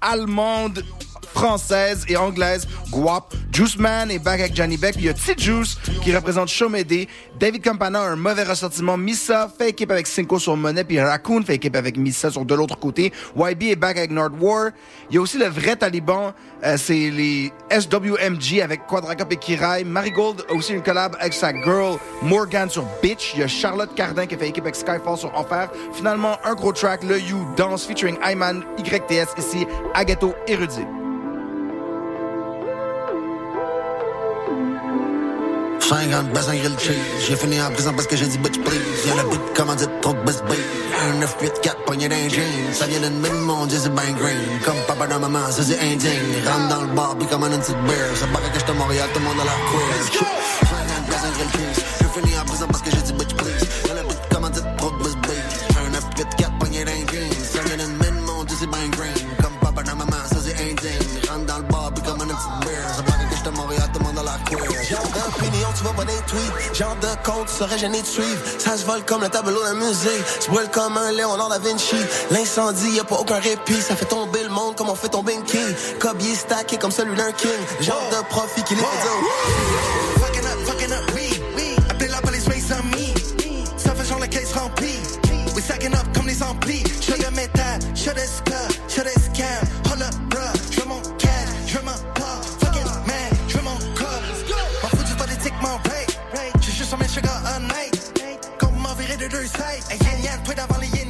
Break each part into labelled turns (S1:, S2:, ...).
S1: allemande, française et anglaise, Guap. Juice Man est back avec Johnny Beck. Puis il y a T Juice qui représente Chomedey. David Campana a un mauvais ressentiment. Missa fait équipe avec Cinco sur Monet. Puis Raccoon fait équipe avec Missa sur de l'autre côté. YB est back avec Nord War. Il y a aussi le vrai Taliban. Euh, c'est les SWMG avec Quadra et Kirai. Marigold a aussi une collab avec sa girl Morgan sur Bitch. Il y a Charlotte Cardin qui fait équipe avec Skyfall sur Enfer. Finalement, un gros track, Le You Dance featuring Ayman YTS ici, Agato Érudit.
S2: 50 bassins grill cheese. J'ai fini en prison parce que j'ai dit bitch please. Y'a le bout de commandite trop best bay. Un 9, 8, 4 poignet d'un jean. Ça vient d'une mine, mon dieu, c'est ben green. Comme papa dans maman, ça c'est indigne. Rentre dans le bar, puis comme un petite bear. Ça paraît que j'étais à Montréal, tout le monde a la queer. 50 bassins grill cheese. J'ai fini en prison parce que
S3: vois pas des tweets. Genre de compte, serais gêné de suivre. Ça se vole comme le tableau d'un musée. Tu brûles comme un Léonard da Vinci. L'incendie, y a pas aucun répit. Ça fait tomber le monde comme on fait tomber une king. Cobier stacké comme celui d'un king. Genre de profit qui les fait dire.
S4: Fucking up, fucking up, we, we. Appelez la police, raise on me. Ça fait genre la caisse remplie. We stacking up comme les amplis. J'fais le métal, j'fais des scars, de deux sides. Un yin yang twin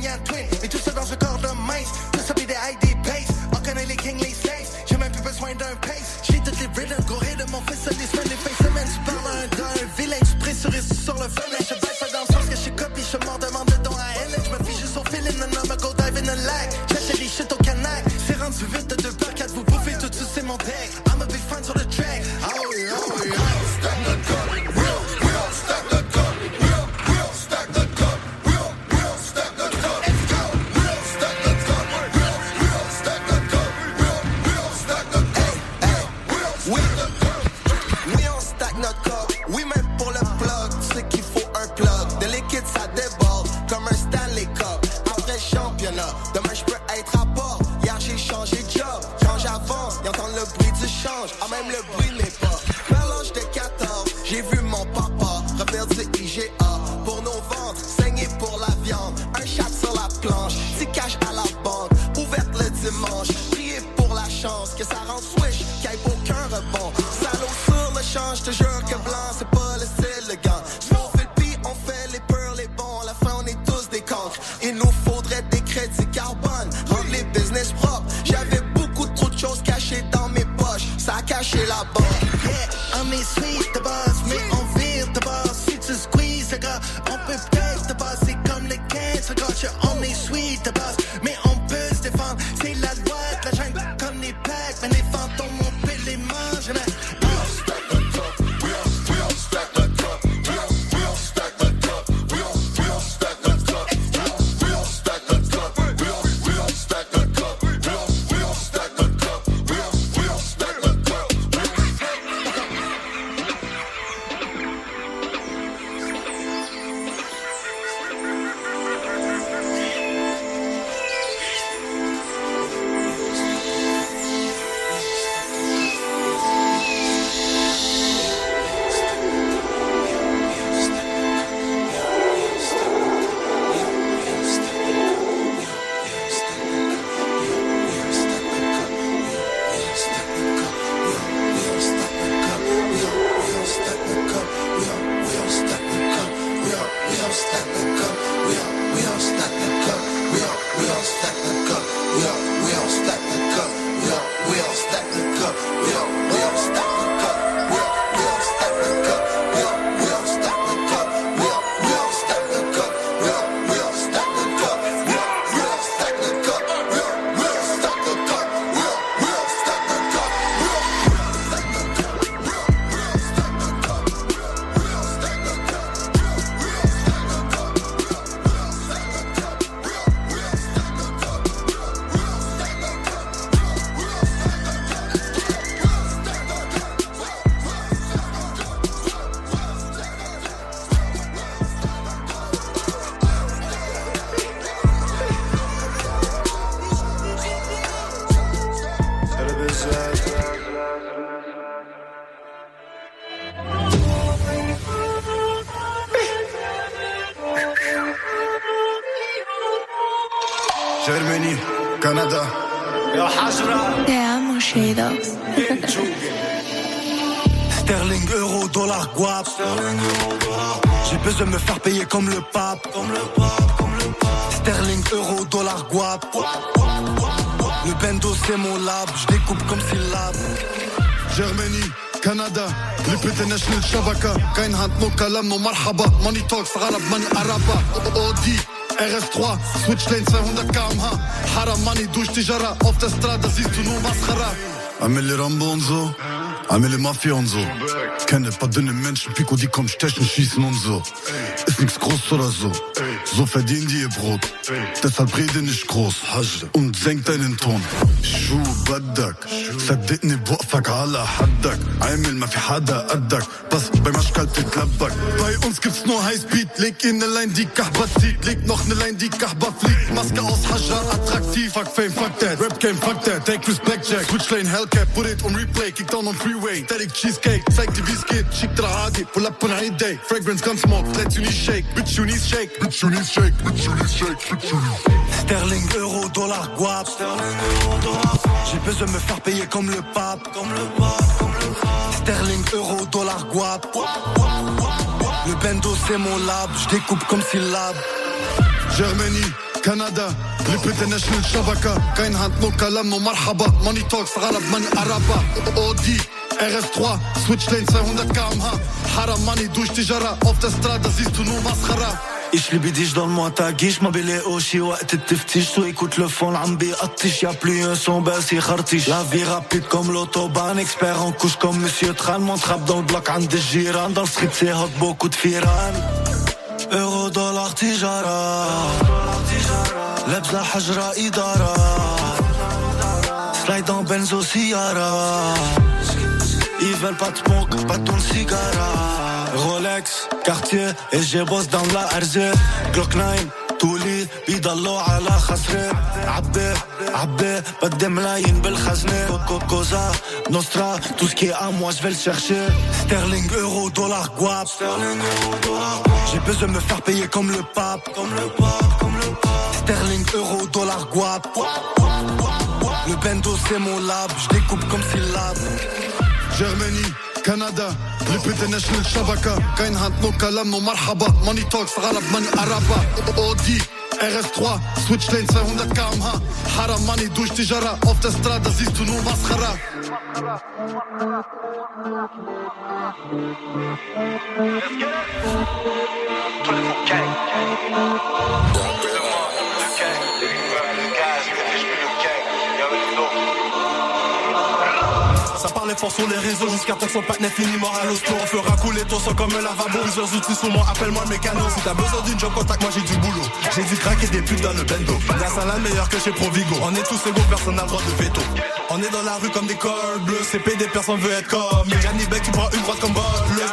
S5: guap. Le bendo c'est mon lab, je découpe comme syllabe.
S6: Germanie, Canada, l'International Shabaka, kein Hand, no Kalam, no Marhaba, Money Talks, Arab, Money Araba, Audi. RS3, Switchlane 200 km/h Haram, Money durch die Jara Auf der Strada siehst du nur Mascara Amelie Rambonzo عامل لي مافيا ونزو Kenne paar dünne Menschen, Pico, die kommen stechen, schießen und so. Ist nix groß oder so. So verdienen die ihr Brot. Deshalb rede nicht groß. Und senk deinen Ton. شو بدك صدقني بوقفك على حدك عامل ما في حدا قدك بس بمشكل تتلبك Bei uns gibt's nur Highspeed Leg in ne Line, die Kahba zieht Leg noch ne Line, die Kahba fliegt Maske aus Hajar, attraktiv Fuck Fame, fuck that Rap Game, fuck that Take with Blackjack Switch Lane, Hellcat Put it on replay Kick down on freeway Derek Cheesecake Zeig dir wie's geht Schick dir Adi Pull up on a day Fragrance, gun smoke Let you shake Bitch, you shake Bitch, you shake Bitch, you shake Bitch, you knees
S5: Sterling, euro, dollar, guap. J'ai besoin de me faire payer comme le pape. Comme le pape, comme le pape. Sterling, euro, dollar, guap. Le bendo, c'est mon lab. Je découpe comme syllabe.
S6: Germany, Canada لبيت نشل الشبكة كاين هانتنو كلام ومرحبا. ماني توكس غرب من قرابة أودي RS3 سويتش لين 500 كامها حرام ماني دوش تجارة. اوف ذا سترادا زيستونو مسخرة.
S5: إيش اللي بديش ضل تاقيش ما بلاقوش وقت التفتيش تو ايكوت لو فون عم بيقطش يا بلو ان سون باس يخرطش لا في رابيد كوم لوتوبان اكسبير اون كوش كوم مسيو تخان مونتخاب دون بلوك عند الجيران دون سخيت سي هوت بوكو تفيران girans, dans le street c'est hot, beaucoup de firan. Euro, dollar, tijara. لابسة حجرة إدارة Slide en benzo, Ciara Ils veulent pas de smoke, pas de ton cigara Rolex, Cartier et j'ai bosse dans la RZ Glock 9 تولي بيضلوا على خسرة عبي عبي بدي ملايين بالخزنة كوكو كوزا نوسترا tout ce qui est à moi je vais le chercher Sterling, euro, dollar, guap J'ai besoin de me faire payer comme le pape Comme le pape, comme le pape Sterling, euro, dollar, guap Le bendo c'est mon lab Je découpe comme syllabe
S6: Germany, كندا ليبيد ناشنال شبكه كاين هانت نو كلام مرحبا ماني توكس عرب ماني ارابا اودي اس 3 سويتش لين 200 كامها حرام ماني دوش تجارة اوف ذا سترادا زيستونو مسخرة Let's get it.
S7: Ça parlait fort sur les réseaux jusqu'à temps que son partenaire finit mort à l'hosto On fera couler ton sang comme un lavabo. Plusieurs outils sur moi, appelle-moi le mécano. Si t'as besoin d'une job, contact moi j'ai du boulot. J'ai dû craquer des putes dans le bendo. La salade meilleure que chez Provigo. On est tous égaux, personne n'a le droit de veto. On est dans la rue comme des cols bleus. CP des personnes veut être comme Gianni Beck, tu prends une droite comme bol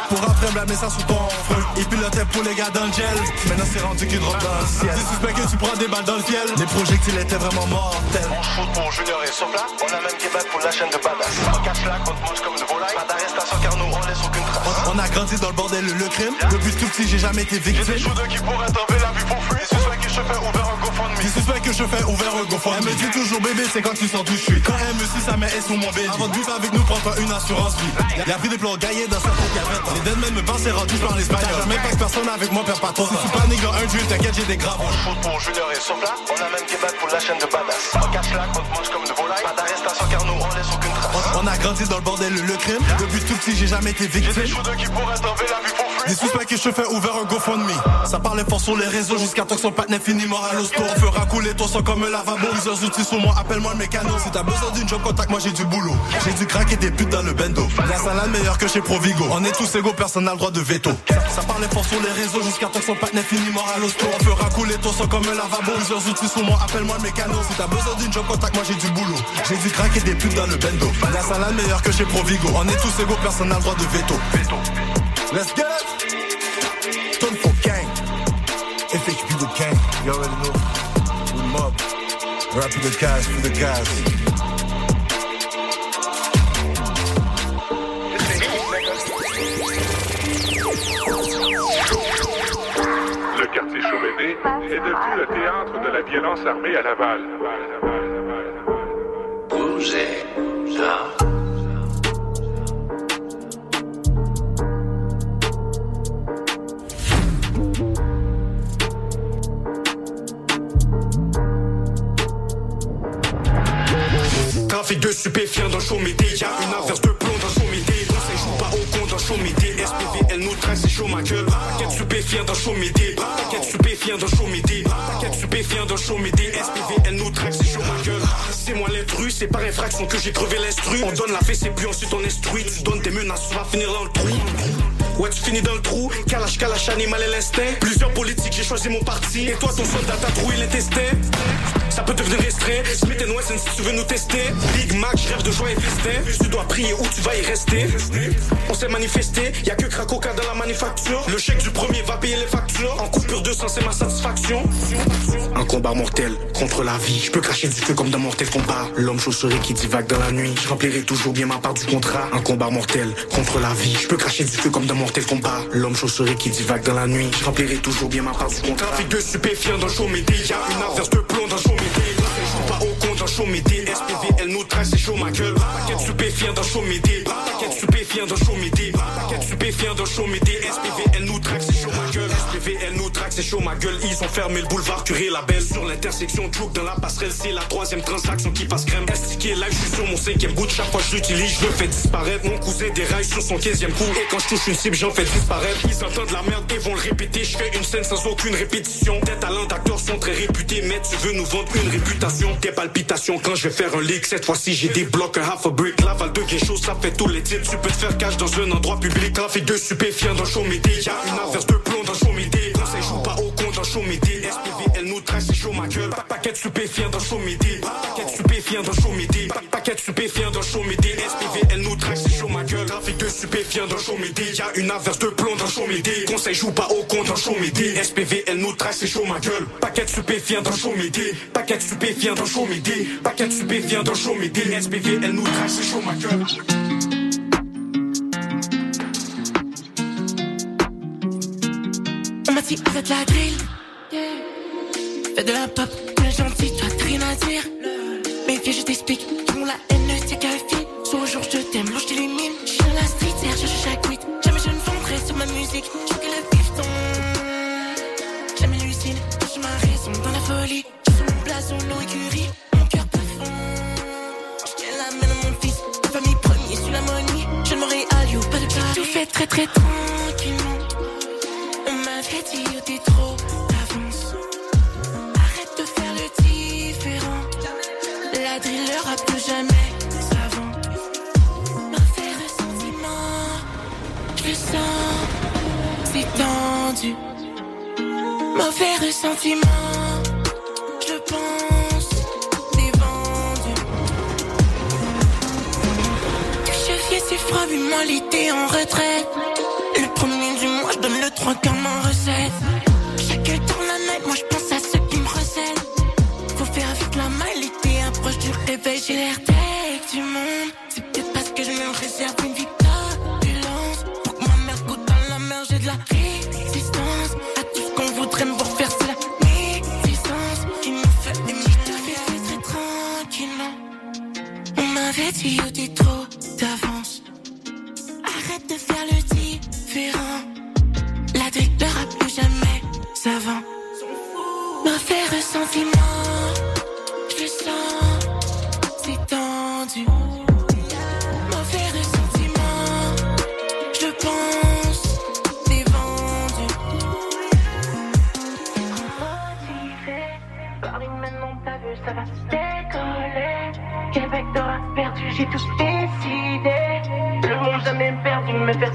S7: Pour après blâmer ça sous ton feu Il pilotait pour les gars dans le gel Maintenant c'est rendu qu'il drop dans le ciel. Des suspects que tu prends des balles dans le fiel Les projectiles étaient vraiment mortels.
S8: On shoot pour Junior et Sopla. On a même Québec pour la chaîne de badass. On te mange comme une volaille. Pas d'arrestation car nous on laisse aucune trace.
S7: On a grandi dans le bordel le crime Depuis tout petit j'ai jamais été
S8: Y'a
S7: victime
S8: des shooters qui pourraient t'enlever la vie pour fuir. Les suspects que je fais ouvert un GoFundMe.
S7: Des suspects que je fais ouvert un GoFundMe Elle me dit toujours bébé c'est quand tu sens d'où je suis Quand elle me suit sa mère est sous mon bébé Avant de vivre avec nous prends-toi une assurance vie Y'a pris des plans gaillés dans sa tête il y a 20 ans Les deadmen me pensent rendu je parle espagnol Jamais pas que personne avec moi perd pas ton Si tu paniques dans un duel t'inquiète j'ai des graves
S8: On shoot pour Junior et Sopla. On a même Québec pour la chaîne de badass. On cache là, on te mange comme une volaille. Pas d'arrestation car nous on laisse aucune trace.
S7: On a grandi dans le bordel le crime. Depuis tout petit j'ai jamais été
S8: des
S7: victime
S8: shooters qui pourraient la vie pour
S7: Des
S8: fuir.
S7: suspects que je fais ouvert un GoFundMe. Ça parlait fort sur les réseaux jusqu'à temps que son partenaire finit mort à l'hosto. On fera couler ton sang comme un lavabo. Plusieurs outils sur moi, appelle-moi le mécano. Si t'as besoin d'une job, contact moi j'ai du boulot. J'ai dû craquer des putes dans le bendo. La salade meilleure que chez Provigo. On est tous égaux, personne n'a le droit de veto. Ça parlait fort sur les réseaux jusqu'à temps que son partenaire finit mort à l'hosto. On fera couler ton sang comme un lavabo. Plusieurs outils sur moi, appelle-moi le mécano. Si t'as besoin d'une job, contact moi j'ai du boulot. J'ai dû craquer des putes dans le bendo. La salade meilleur que chez Provigo. On est tous égaux, personne n'a le droit de veto. veto. Let's get it! Stone for gang. FHB the gang. You already know. We mob. Rap the cash for the guys.
S9: Le quartier Chauméné est devenu le théâtre de la violence armée à Laval. Bougez, ça.
S10: Trafic de stupéfiants dans Chaumédé, y'a une averse de plomb dans Chaumédé. Ça joue pas au con dans Chaumédé, SPV, elle nous trace, c'est chaud ma gueule. Paquet de stupéfiants dans Chaumédé, paquet de stupéfiants dans Chaumédé, paquet de stupéfiants dans Chaumédé, SPV, elle nous traque, c'est chaud ma gueule. C'est moi l'intrus, c'est par infraction que j'ai crevé l'instru. On donne la fesse et puis ensuite on instruit. Tu donnes des menaces, tu vas finir dans le trou. Ouais, tu finis dans le trou. Kalash, kalash, animal et l'instinct. Plusieurs politiques, j'ai choisi mon parti. Et toi, ton soldat t'a troué l'intestin. Ça peut devenir restreint. Smith Wesson, si tu veux nous tester. Big Mac, je rêve de joie et festin. Tu dois prier où tu vas y rester. On s'est manifesté, y a que Krakoka dans la manufacture. Le chèque du premier va payer les factures. En coupure de sang, c'est ma satisfaction. Un combat mortel contre la vie. Je peux cracher du feu comme dans mortel combat. L'homme chausserie qui divague dans la nuit. Je remplirai toujours bien ma part du contrat. Un combat mortel contre la vie. Je peux cracher du feu comme dans mortel combat. L'homme chausserie qui divague dans la nuit. Je remplirai toujours bien ma part du contrat. Trafic de stupéfiants dans Chaumédé. Y'a une averse de plomb dans Chaumédé. Je joue pas au con dans Chaumédé. SPV, elle nous trace, c'est chaud ma gueule. Paquet de stupéfiants dans Chaumédé. Paquet de stupéfiants dans Chaumédé. Paquet de stupéfiants dans Chaumédé. SPV, elle nous traque, c'est chaud ma gueule. SPV, elle nous traque, c'est chaud ma gueule. Ils ont fermé le boulevard Curé la Belle. Sur l'intersection Joke dans la passerelle, c'est la troisième transaction qui passe crème. Estiqué live, je suis sur mon cinquième bout. Chaque fois je l'utilise, je fais disparaître. Mon cousin déraille sur son 15 coup. Et quand je touche une cible, j'en fais disparaître. Ils entendent la merde et vont le répéter. Je fais une scène sans aucune répétition. Tes talents d'acteurs sont très réputés, mais tu veux nous vendre une réputation? Tes palpitations quand je vais faire un leak. Cette fois-ci, j'ai des blocs, un half a brick. Laval de quelque chose, ça fait tous les titres. Tu peux te faire cash dans un endroit public. Trafic de stupéfiants dans Chaumédé. Y'a une averse de plomb dans Chaumédé. Conseil joue pas au con dans Chaumédé. SPV, elle nous trace, c'est chaud ma gueule. Pa- Paquet de stupéfiants dans Chaumédé. Paquet de stupéfiants dans Chaumédé. Pa- Paquet de stupéfiants dans Chaumédé. SPV, stupéfiants dans Chaumédé. Y'a une averse de plomb dans Chaumédé. Conseil joue pas au con dans Chaumédé. SPV, elle nous trace, c'est chaud ma gueule. Paquet de stupéfiants dans Chaumédé. Paquet de stupéfiants dans Chaumédé. Paquet de stupéfiants dans Chaumédé. SPV, elle nous trace, c'est chaud ma gueule.
S11: On m'a dit arrête la drill. Fais de la pop, bien gentil, toi t'as rien à dire. Mais viens, je t'explique. Tout la haine ne tient qu'à fille. Soit au jour je t'aime, l'ange t'élimine. Je la street, c'est cherche chaque week. Jamais je ne vendrai sur ma musique. Je que le. Jamais l'usine, je ma raison dans la folie. Je suis mon blason, l'eau écurie. Mon cœur profond. Je la main à mon fils. Ma famille premier sur la money. Je ne m'aurais you, pas de Paris. Tout fait très très tranquillement. On m'avait dit oh, t'es trop d'avance. Arrête de faire le différent. La drill rap plus jamais je sens, c'est tendu. Mauvais ressentiment, je pense, c'est vendu. Je viens, c'est froid, mais moi l'été en retraite. Le premier du mois, je donne le 3 comme en recette. Chaque tour la night, moi je pense à ceux qui me recèlent. Faut faire vite la main, l'été approche du réveil, j'ai l'air tech du monde. Dit, oh, t'es trop d'avance. Arrête de faire le différent. La ne rap plus jamais savant. Mauvais ressentiment, perdu, j'ai tout décidé. Le monde jamais perdu, me faire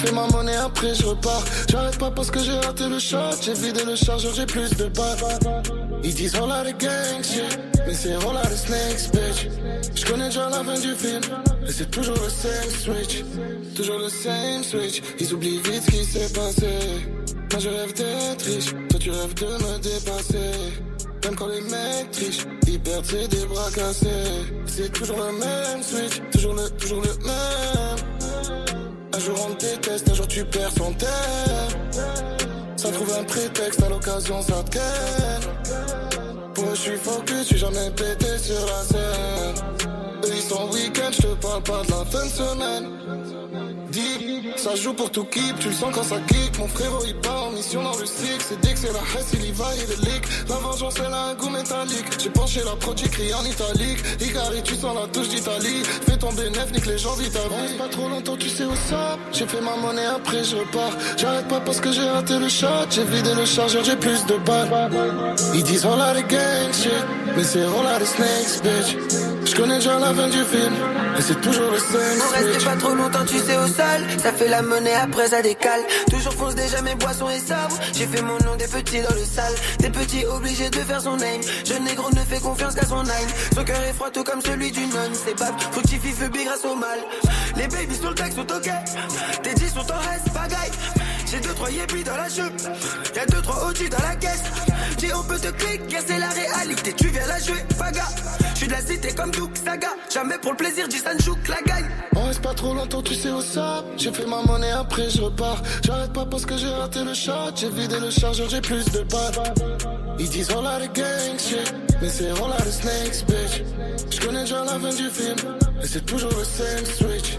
S12: fait ma monnaie, après je repars. J'arrête pas parce que j'ai raté le shot. J'ai vidé le chargeur, j'ai plus de balles. Ils disent on a de gang shit, mais c'est on a de snakes, bitch. Je connais déjà la fin du film, et c'est toujours le same switch. Toujours le same switch. Ils oublient vite ce qui s'est passé. Moi je rêve d'être riche, toi tu rêves de me dépasser. Même quand les mecs trichent, ils perdent des bras cassés. C'est toujours le même switch, toujours le, toujours le même. Jour on te déteste, un jour tu perds son terre. Ça trouve un prétexte, à l'occasion ça te. Pour eux je suis focus, je suis jamais pété sur la scène. Eux ils week-end, je te parle pas de la fin de semaine. Ça joue pour tout keep, tu le sens quand ça kick. Mon frérot il part en mission dans le six. C'est dès que c'est la hesse, il y va, il est leak. La vengeance elle a un goût métallique. J'ai penché la prod, j'écris en italique. Igari, tu sens la touche d'Italie. Fais tomber neuf, nique les gens. Reste pas trop longtemps, tu sais où ça. J'ai fait ma monnaie, après je repars. J'arrête pas parce que j'ai raté le shot. J'ai vidé le chargeur, j'ai plus de balles. Ils disent on a des gang shit, mais c'est on a des snakes, bitch. Je connais déjà la fin du film, et c'est toujours le same
S13: On reste pas trop longtemps, tu sais, au Ça fait la monnaie, après ça décale. Toujours fonce déjà mes boissons et sabres. J'ai fait mon nom des petits dans le sale. Des petits obligés de faire son name. Jeune négro ne fait confiance qu'à son nine. Son cœur est froid tout comme celui d'une nonne. C'est pas fructifie, grâce au mal. Les babies sur le texte sont ok. Tes 10 sont en reste, pagaille. J'ai deux, trois yébis dans la jupe. Y'a deux, trois OG dans la caisse. Dis, on peut te cliquer, c'est la réalité. Tu viens la jouer, paga. J'suis de la cité comme Duke Saga. Jamais pour le plaisir, dis Sanchouk, la gagne.
S12: On reste pas trop longtemps, tu sais où ça. J'ai fait ma monnaie, après je repars. J'arrête pas parce que j'ai raté le shot. J'ai vidé le chargeur, j'ai plus de balles. Ils disent on a des gang shit, mais c'est on a des snakes, bitch. Je connais déjà la fin du film, et c'est toujours le same switch.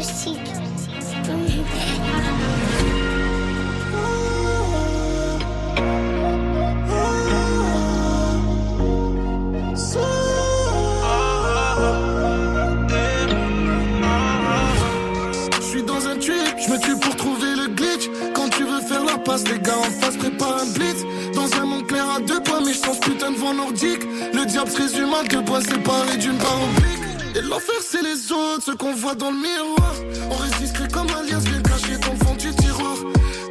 S12: Je suis dans un trip, je me tue pour trouver le glitch. Quand tu veux faire la passe, les gars en face préparent un blitz. Dans un monde clair à deux points, mais je sens putain de vent nordique. Le diable se résume à deux points séparés d'une barre oblique. Et l'enfer, c'est les autres, ceux qu'on voit dans le miroir. On reste comme alias, bien caché dans le fond du tiroir.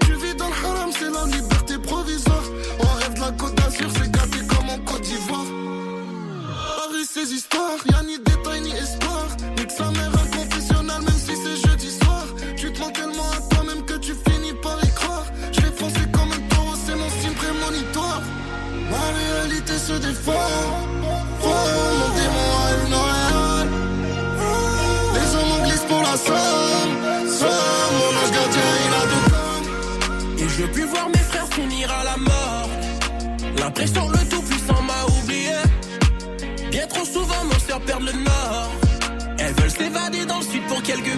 S12: Tu vis dans le haram, c'est la liberté provisoire. On rêve de la côte d'Azur, c'est gâté comme en Côte d'Ivoire. Paris, ces histoires, y'a ni détail ni espoir. Nique sa mère même si c'est jeudi soir. Tu te mens tellement à toi-même que tu finis par y croire. Je vais foncer comme un taureau, c'est mon style prémonitoire. Ma réalité se défend.
S14: L'impression le tout puissant m'a oublié. Bien trop souvent, nos sœurs perdent le nord. Elles veulent s'évader dans le sud pour quelques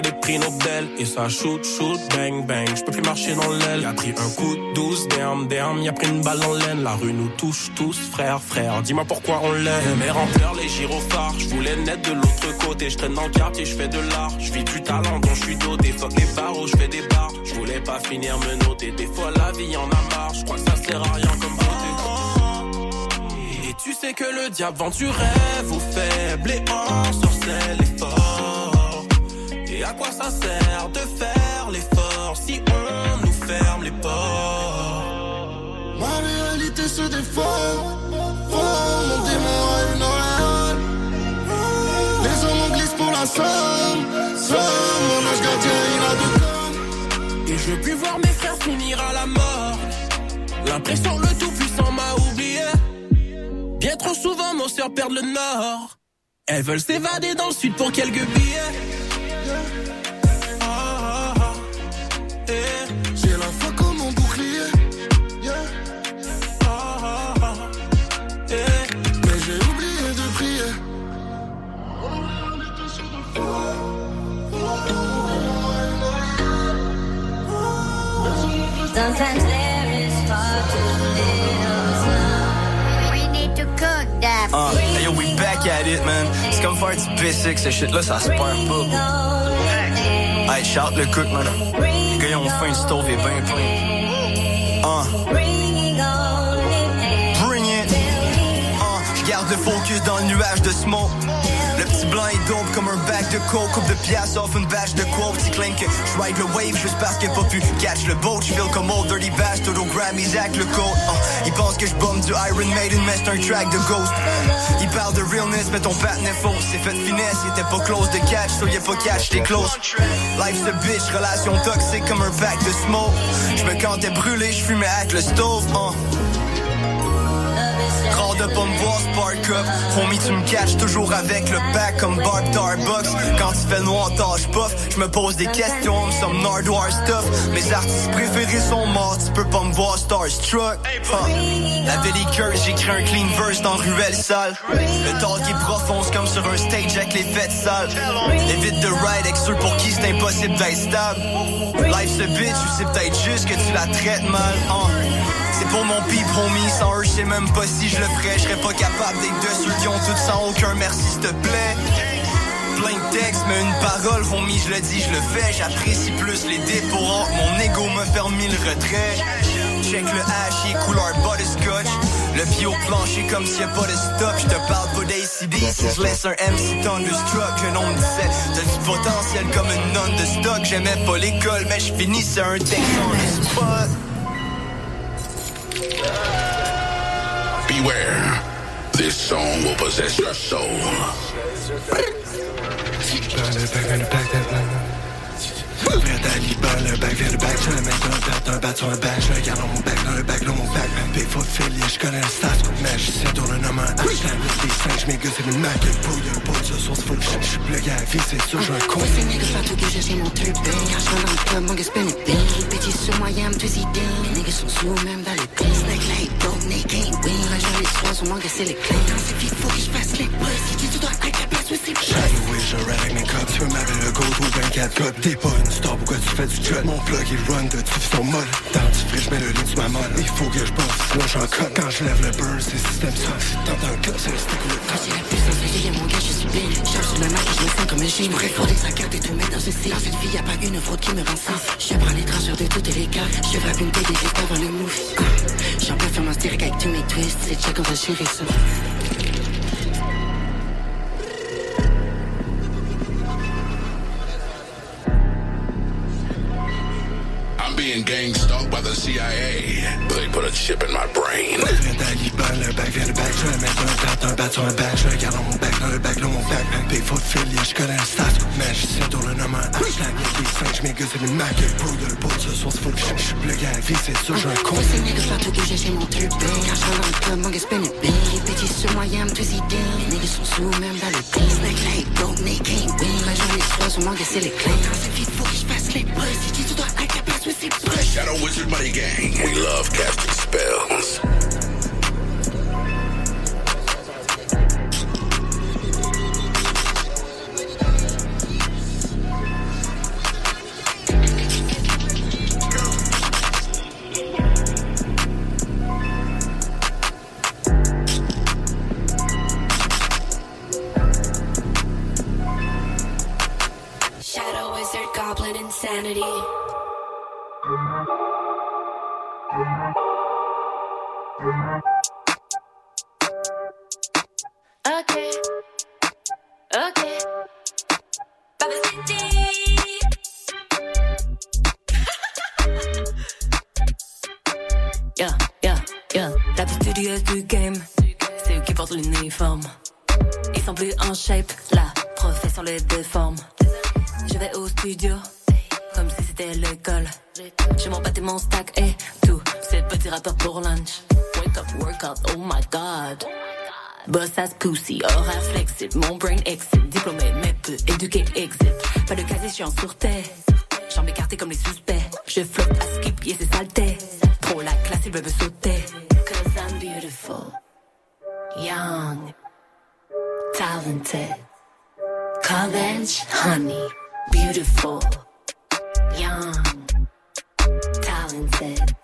S14: des prix Nobel. Et ça shoot, shoot, bang, bang. Je peux plus marcher dans l'aile. Y'a pris un coup de douce, derme, derme. Y'a pris une balle en laine. La rue nous touche tous, frère, frère. Dis-moi pourquoi on l'aime. Mère en les gyrophares. Je voulais naître de l'autre côté. Je traîne dans le quartier, je fais de l'art. Je vis du talent dont je suis doté. Fuck les barreaux, je fais des bars. Je voulais pas finir me noter. Des fois la vie en a marre. Je crois que ça sert à rien comme beauté. Et tu sais que le diable vend du rêve aux faibles et en sorcelle les forts. À quoi ça sert de faire l'effort si on nous ferme les portes?
S12: Ma réalité se défend. Fort, mon démon a une oreille. Les hommes en glissent pour la somme. Somme, mon ange gardien, il a deux.
S14: Et je puis voir mes frères finir à la mort. L'impression le tout puissant m'a oublié. Bien trop souvent, nos sœurs perdent le nord. Elles veulent s'évader dans le sud pour quelques billets.
S12: J'ai la foi comme mon bouclier. Yeah.
S14: Ah, ah, ah. Eh.
S12: Mais j'ai oublié de prier.
S15: Sometimes there is far too little sun. We need to cook that.
S16: Uh, hey yo, we back at it, man. C'est comme faire du basic, ce shit-là, ça se perd pas. Hey, shout le cook, man. Faim, le stove est bien plein. Uh. Bring it. Uh, garde le focus dans le nuage de smoke. Petit blanc est dope comme un bac de coke. Coupe de pièces off une bâche de Il claim que je ride le wave juste parce qu'il pas pu catch le boat. Je feel comme old dirty bastard au Grammys avec le code uh, Il pense que je du Iron Maiden mais c'est un track de Ghost. Il parle de realness mais ton patin est faux C'est fait de finesse, il était pas close de catch So y'a pas catch, t'es close. Life's a bitch, relation toxique comme un pack de smoke. Je me cantais brûlé, je fumais avec le stove uh. De pas me voir spark up. Homie tu me catches toujours avec le back comme Barb Starbucks Quand tu fais noir tâche puff Je me pose des questions some Nardwar stuff. Mes artistes préférés sont morts Tu peux pas me voir starstruck. Huh. La belliqueuse j'écris un clean verse dans ruelle sale. Le talk est profond c'est comme sur un stage avec les fêtes sales. Évite de ride avec ceux pour qui c'est impossible d'être stable. Life's a bitch ou c'est peut-être juste que tu la traites mal huh. Pour mon pip homie, sans eux je sais même pas si je le ferais. Je serais pas capable d'être de ceux qui ont tout sans aucun merci s'il te plaît. Plein de textes, mais une parole, homie, je le dis, je le fais. J'apprécie plus les dépôts, mon ego me permis le retrait. Check le hash, couleur butterscotch. Le pied au plancher comme s'il y a pas de stop. Je te parle pas d'ACD si je laisse un MC thunderstruck Un nom me disait, t'as du potentiel comme une nonne de stock. J'aimais pas l'école, mais je finissais un texte
S17: Beware, this song will possess your soul.
S18: Prêt à Liban, le bac vient de bac. Je le mets d'un bat, d'un bat sur un bac. Je le garde dans mon bac, dans le bac, dans mon bac. Big foot Philly, je connais le stats Magicien tourne un homme en hashtag Les singes, mes c'est une mac. Le le pot, ce soir, c'est faut que je suis plugué à la vie, c'est sûr, j'ai un con
S19: Ces niggas partout que j'ai mon truc. Quand dans le club, mon gars spin it Petit sur moi, y'a un petit ding Les niggas sont sous, même dans les pins Snack like they can't win La les soirs, sur mon gars, c'est les clés. Quand c'est vite, faut que je fasse les buzz Si tu dois être capable, oui, c'est
S18: je mes cops. Tu m'appeler le go-to 24 club T'es pas une pourquoi tu fais du cut Mon plug, il run de tu son molle Dans du frais, j'mets le lit sur ma molle Il faut que je bosse, sinon j'en cut Quand je lève le burn, c'est système ça. Si t'entends un cut, c'est le stick le
S19: Quand j'ai la puissance, y'a mon gars, je suis bien Charge sur le mic, je me sens comme un génie J'pourrais frauder sa carte et tout mettre dans ce site Dans cette vie, y'a pas une fraude qui me rend sens. Je prends les transferts de toutes les cartes. Je frappe une juste avant le move. J'en performance direct avec tous mes twists. C'est check, on va gérer ça
S17: gang stalked by the CIA. They put a chip in my brain.
S18: Prêt à Liban, le bac vient de bac Je le mets d'un bat, d'un bat sur un bac Je le mon bac, dans le bac, dans mon bac Big foot Philly, je connais le stats un Les singes, mes gars, c'est une mac Le y'a le pot, ce soir, c'est que je suis plugué à la vie, c'est sûr, j'ai un con
S19: Ces niggas partout que j'ai mon truc bing Quand je rentre le club, mon gars spin it bing Les petits sur moi, y'a un petit ding Les niggas sont sous, même dans les pins Snack like dope, they can't win. La journée les soirs, sur mon gars, c'est les clés. Quand c'est vite, faut que je fasse les buzz Si tu dois être capable, oui, c'est push
S17: Shadow Wizard Money Gang. We love casting spells.
S11: Shadow wizard, goblin insanity.
S20: shape, la profession les déforme. Je vais au studio, comme si c'était l'école. J'ai mon pâté, mon stack et tout. Ces petits rappeurs pour lunch. Wake up, workout, oh my god. Boss ass pussy, horaire flexible, mon brain exit. Diplômé, mais peu éduqué, exit. Pas de casier, chiant sur tête. Jambes écartées comme les suspects. Je flotte à skip, yeah, c'est saleté. Trop la classe, il veut me sauter. Cause I'm beautiful, young, talented. College, honey, beautiful, young, talented. talented.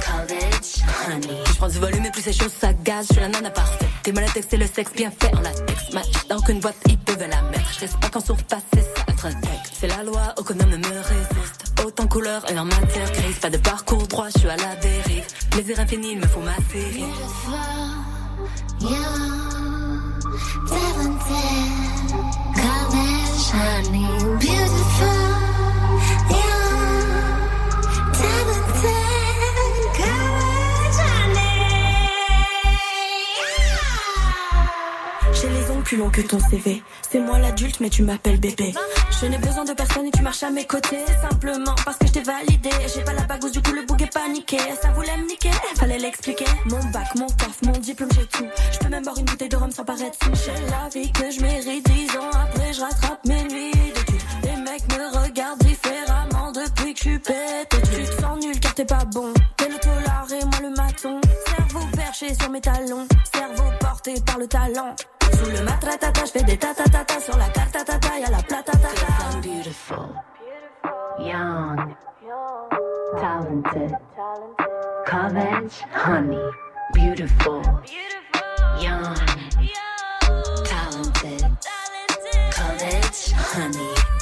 S20: College honey. Je prends du volume et plus chaud, ça gaz. Je suis la nana parfaite. T'es mal à texter le sexe bien fait en latex. Match dans qu'une boîte, ils peuvent la mettre. Je reste pas qu'en surface, c'est ça être un texte. C'est la loi, aucun homme ne me résiste. Autant couleur et en matière grise. Pas de parcours droit, je suis à la dérive. Plaisir infini, il me faut ma série.
S15: Young, talented, college honey, beautiful,
S21: plus longs que ton CV. C'est moi l'adulte, mais tu m'appelles bébé. Je n'ai besoin de personne et tu marches à mes côtés. Simplement parce que je t'ai validé. J'ai pas la bagousse, du coup le bouc est paniqué. Ça voulait me niquer, fallait l'expliquer. Mon bac, mon taf, mon diplôme, j'ai tout. Je peux même boire une bouteille de rhum sans paraître sous. J'ai la vie que je mérite. Dix ans après, je rattrape mes nuits. Les mecs me regardent différemment depuis que je suis pété. Tu te sens nul car t'es pas bon. T'es le tolard et moi le maton. Cerveau perché sur mes talons. Cerveau porté par le talent. Sous le matratata, je fais des tatatata. Sur la cartatata, y'a la platata.
S20: I'm beautiful, young, talented, college honey, beautiful, young, talented, college honey.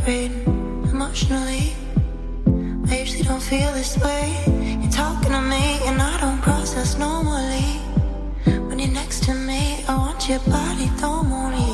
S15: Vibrating emotionally. I usually don't feel this way. You're talking to me and I don't process normally. When you're next to me, I want your body, don't worry.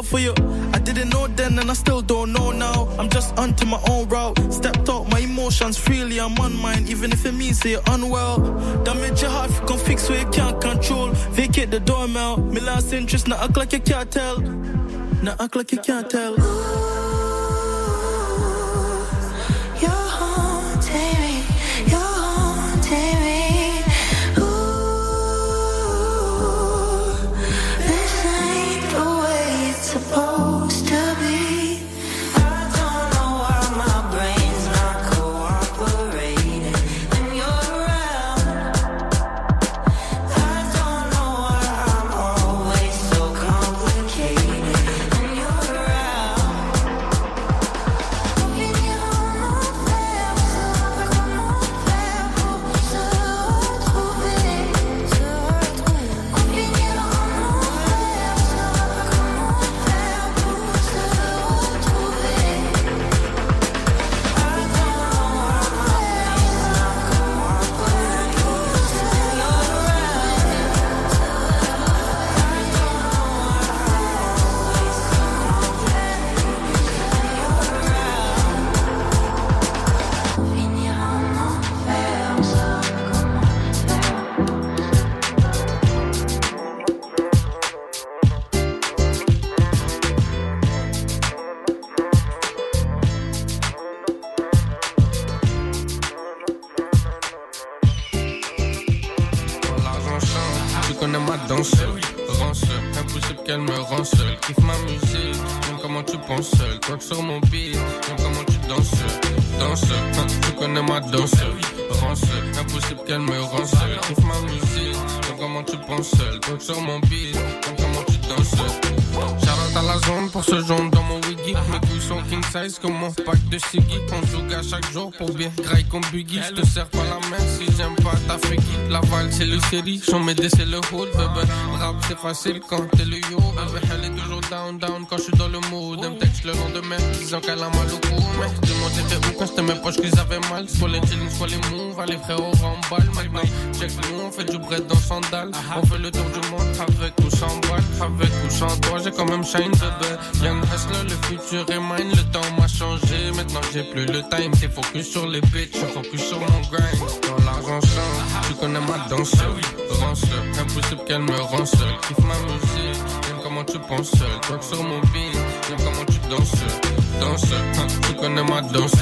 S14: Love for you. I didn't know then and I still don't know now. I'm just onto my own route. Stepped out my emotions freely. I'm on mine, even if it means you're unwell. Damage your heart if you can fix what you can't control. Vacate the door, doormail. Me last interest, now act like you can't tell. Now act like you can't tell.
S22: Danse Rance, impossible qu'elle me rend seule. Kiffe ma musique, j'aime comment tu penses seul. Toi que sur mon beat, j'aime comment tu danses Danse, hein, tu connais ma danse Rance, impossible qu'elle me rend seule. Kiffe ma musique, j'aime comment tu penses seul. Toi sur mon beat, j'aime comment tu danses jaune pour ce jaune dans mon wiggy. Mes couilles sont king size comme mon pack de Siggy. On joue à chaque jour pour bien graille comme Biggie. Je te sers pas la main si j'aime pas ta freaky. La balle c'est le série, j'en mets c'est le hood, bébé. Rap c'est facile quand t'es le yo, bébé. Elle est toujours down, down quand je suis dans le mood. Me texte le lendemain, disant qu'elle a mal au cou. Mais dis-moi t'étais où quand c'était mes poches qu'ils avaient mal? Soit les jeans, soit les moves, les frérots remballent. Maintenant, check nous, on fait du bread dans sandales. On fait le tour du monde avec ou sans balle, avec ou sans toi. J'ai quand même shine, bébé. Yann le futur est mine. Le temps m'a changé, maintenant j'ai plus le time. T'es focus sur les bitches, focus sur mon grind. Quand l'argent change, tu connais ma danse. Rance, impossible qu'elle me rance. Kiffe ma musique, j'aime comment tu penses. Toi sur mon beat, j'aime comment tu danses. Danse, tu connais ma danse.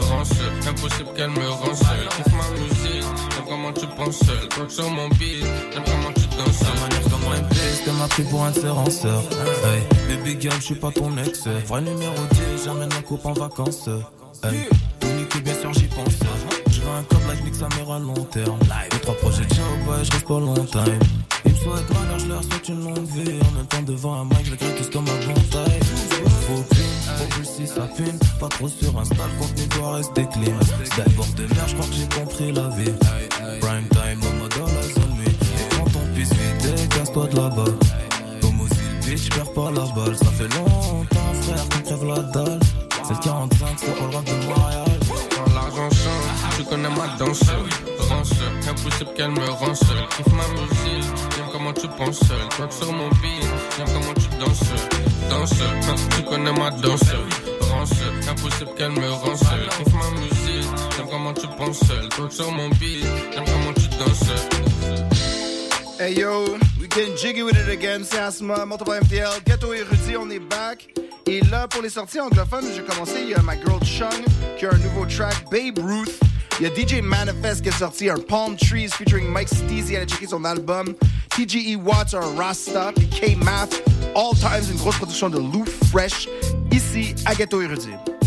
S22: Rance, impossible qu'elle me rance. Kiffe ma musique, comment tu penses. Toi sur mon beat, j'aime comment tu danses.
S23: La manière comment elle pèse, t'es m'a pris pour un sérenceur. Hey, baby girl, je suis pas ton ex. Vrai numéro 10, j'amène ma coupe en vacances. Hey, tout bien sûr, j'y pense. Je veux un câble like nique sa mère à long terme. Les trois projets de boy, je reste pas longtemps. Ils me souhaitent malheur, je leur souhaite une longue vie. En même temps, devant un mic, le cœur tout comme un bon taille. Faut si ça fume. Pas trop sur Insta, le contenu doit rester clean. D'abord de merde, je crois que j'ai compris la vie. Prime time, maman dans la zone. Et quand on puisse vite, casse-toi de là-bas. Comme aussi bitch, perds pas la balle. Ça fait longtemps, frère, qu'on crève la dalle. C'est le 45, c'est le rap de Montréal.
S22: Quand l'argent change, tu connais ma danse. Rance, impossible qu'elle me rance. Kiffe ma musique, j'aime comment tu penses. Toi que sur mon beat, j'aime comment tu danses. Danse, hein, tu connais ma danse. Rance, impossible qu'elle me rance. Kiffe ma musique, j'aime comment tu penses. Toi que sur mon beat, j'aime comment tu danses.
S1: Hey yo, we getting jiggy with it again, c'est Asma, Multiple MTL, Ghetto Érudit, on est back. Et là, pour les sorties anglophones, j'ai commencé, il y a ma girl Chung qui a un nouveau track, Babe Ruth. Il y a DJ Manifest qui a sorti un Palm Trees featuring Mike Steezy, elle a checké son album. TGE Watts, un Rasta, puis K-Math, All Times, une grosse production de Lou Fresh, ici à Ghetto Érudit.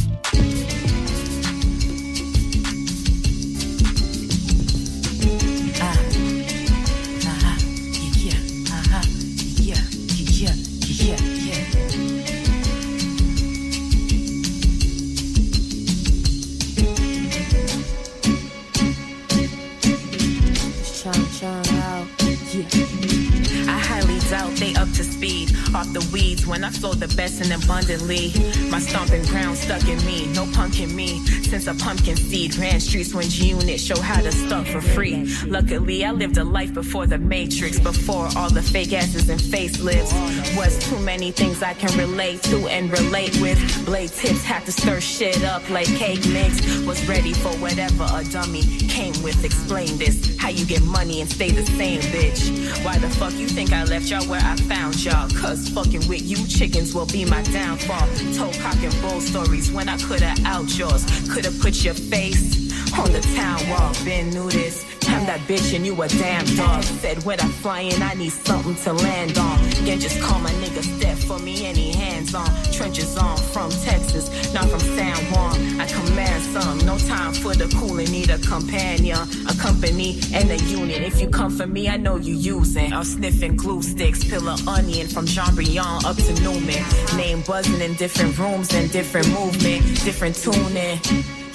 S24: To speed. Off the weeds when I flow the best and abundantly. My stomping ground stuck in me, no punk in me. Since a pumpkin seed ran streets when G Unit show how to stuff for free. Luckily, I lived a life before the matrix, before all the fake asses and facelifts. Was too many things I can relate to and relate with. Blade tips had to stir shit up like cake mix. Was ready for whatever a dummy came with. Explain this, how you get money and stay the same, bitch. Why the fuck you think I left y'all where I found y'all? Cause fucking with you chickens will be my downfall. Told cock and bull stories when I coulda out yours. Coulda put your face on the town wall. Been knew this. I'm that bitch and you a damn dog. Said when I fly in, I need something to land on. Then just call my nigga Steph for me, any hands on. Trenches on from Texas, not from San Juan. I command some, no time for the cooling. Need a companion, a company, and a unit. If you come for me, I know you using. I'm sniffing glue sticks, peel a onion from Jean Briand up to Newman. Name buzzing in different rooms and different movement, different tuning.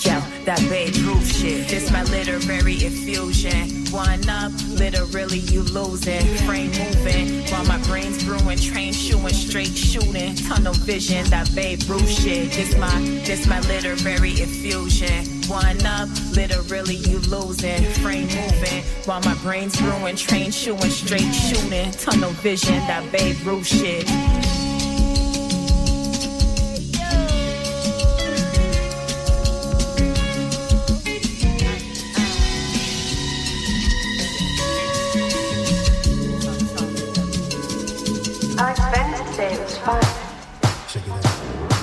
S24: Yo, that Babe Ruth shit. This my literary infusion. One up, literally you losing. Frame moving while my brain's brewing. Train shooting, straight shooting. Tunnel vision, that Babe Ruth shit. This my, this my literary infusion. One up, literally you losing. Frame moving while my brain's brewing. Train shooting, straight shooting. Tunnel vision, that Babe Ruth shit.
S15: Today was fun.